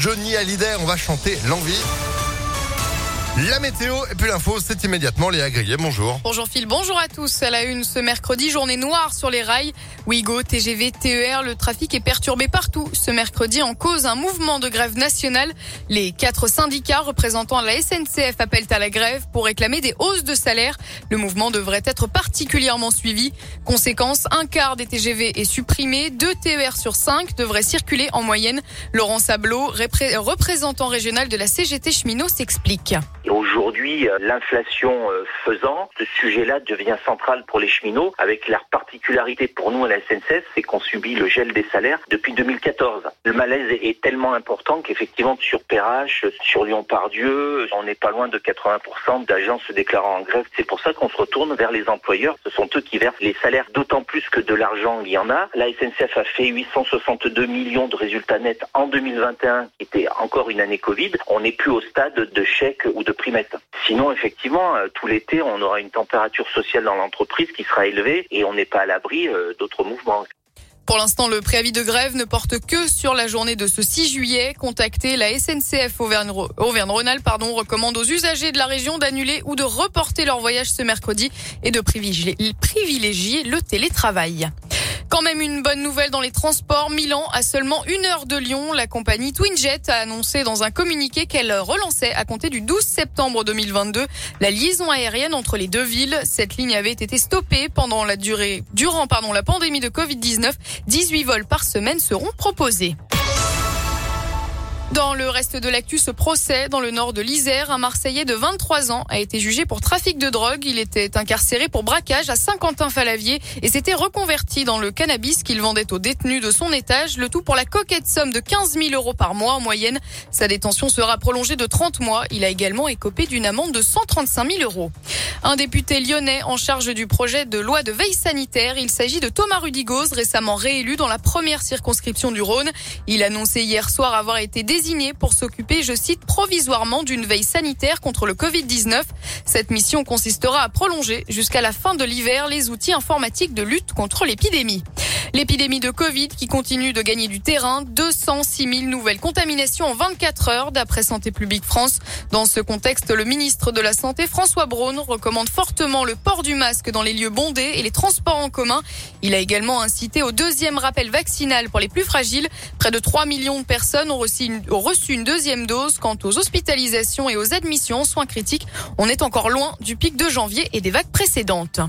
Johnny Hallyday, on va chanter l'envie. La météo et puis l'info, c'est immédiatement Léa Grillet. Bonjour. Bonjour Phil, bonjour à tous. À la une ce mercredi, journée noire sur les rails. Ouigo, TGV, TER, le trafic est perturbé partout. Ce mercredi, en cause un mouvement de grève nationale. Les quatre syndicats représentant la SNCF appellent à la grève pour réclamer des hausses de salaire. Le mouvement devrait être particulièrement suivi. Conséquence, un quart des TGV est supprimé. Deux TER sur cinq devraient circuler en moyenne. Laurent Sablot, représentant régional de la CGT cheminot, s'explique. Aujourd'hui, euh, l'inflation euh, faisant, ce sujet-là devient central pour les cheminots, avec la particularité pour nous à la SNCF, c'est qu'on subit le gel des salaires depuis 2014. Le malaise est tellement important qu'effectivement, sur Perrache, sur Lyon-Pardieu, on n'est pas loin de 80% d'agents se déclarant en grève. C'est pour ça qu'on se retourne vers les employeurs. Ce sont eux qui versent les salaires, d'autant plus que de l'argent, il y en a. La SNCF a fait 862 millions de résultats nets en 2021, qui était encore une année Covid. On n'est plus au stade de chèque ou de Sinon, effectivement, euh, tout l'été, on aura une température sociale dans l'entreprise qui sera élevée et on n'est pas à l'abri euh, d'autres mouvements. Pour l'instant, le préavis de grève ne porte que sur la journée de ce 6 juillet. Contacté, la SNCF Auvergne-Rhône-Alpes recommande aux usagers de la région d'annuler ou de reporter leur voyage ce mercredi et de privilégier le télétravail. Quand même une bonne nouvelle dans les transports. Milan, à seulement une heure de Lyon, la compagnie Twinjet a annoncé dans un communiqué qu'elle relançait à compter du 12 septembre 2022 la liaison aérienne entre les deux villes. Cette ligne avait été stoppée pendant la durée, durant pardon, la pandémie de Covid-19. 18 vols par semaine seront proposés. Dans le reste de l'actu, ce procès dans le nord de l'Isère, un Marseillais de 23 ans a été jugé pour trafic de drogue. Il était incarcéré pour braquage à Saint-Quentin-Falavier et s'était reconverti dans le cannabis qu'il vendait aux détenus de son étage, le tout pour la coquette somme de 15 000 euros par mois en moyenne. Sa détention sera prolongée de 30 mois. Il a également écopé d'une amende de 135 000 euros. Un député lyonnais en charge du projet de loi de veille sanitaire. Il s'agit de Thomas Rudigoz, récemment réélu dans la première circonscription du Rhône. Il annonçait hier soir avoir été pour s'occuper, je cite, provisoirement d'une veille sanitaire contre le Covid-19. Cette mission consistera à prolonger jusqu'à la fin de l'hiver les outils informatiques de lutte contre l'épidémie. L'épidémie de Covid qui continue de gagner du terrain, 206 000 nouvelles contaminations en 24 heures d'après Santé publique France. Dans ce contexte, le ministre de la Santé François Braun recommande fortement le port du masque dans les lieux bondés et les transports en commun. Il a également incité au deuxième rappel vaccinal pour les plus fragiles. Près de 3 millions de personnes ont reçu une, ont reçu une deuxième dose. Quant aux hospitalisations et aux admissions en soins critiques, on est encore loin du pic de janvier et des vagues précédentes.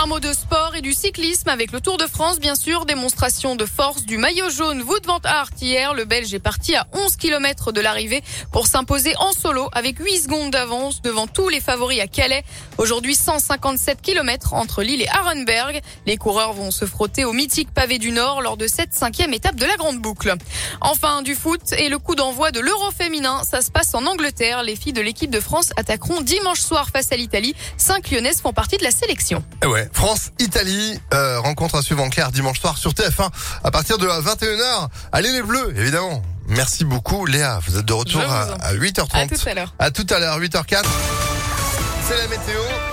Un mot de sport et du cyclisme avec le Tour de France, bien sûr. Démonstration de force du maillot jaune Wout van Aert hier. Le Belge est parti à 11 km de l'arrivée pour s'imposer en solo avec 8 secondes d'avance devant tous les favoris à Calais. Aujourd'hui, 157 km entre Lille et Arenberg. Les coureurs vont se frotter au mythique pavé du Nord lors de cette cinquième étape de la Grande Boucle. Enfin, du foot et le coup d'envoi de l'Euro féminin. Ça se passe en Angleterre. Les filles de l'équipe de France attaqueront dimanche soir face à l'Italie. Cinq lyonnaises font partie de la sélection. Eh ouais. France-Italie, euh, rencontre à suivre en clair dimanche soir sur TF1 à partir de 21h. Allez les bleus, évidemment. Merci beaucoup Léa, vous êtes de retour à, à 8h30. À tout à l'heure. À tout à l'heure, 8h04. C'est la météo.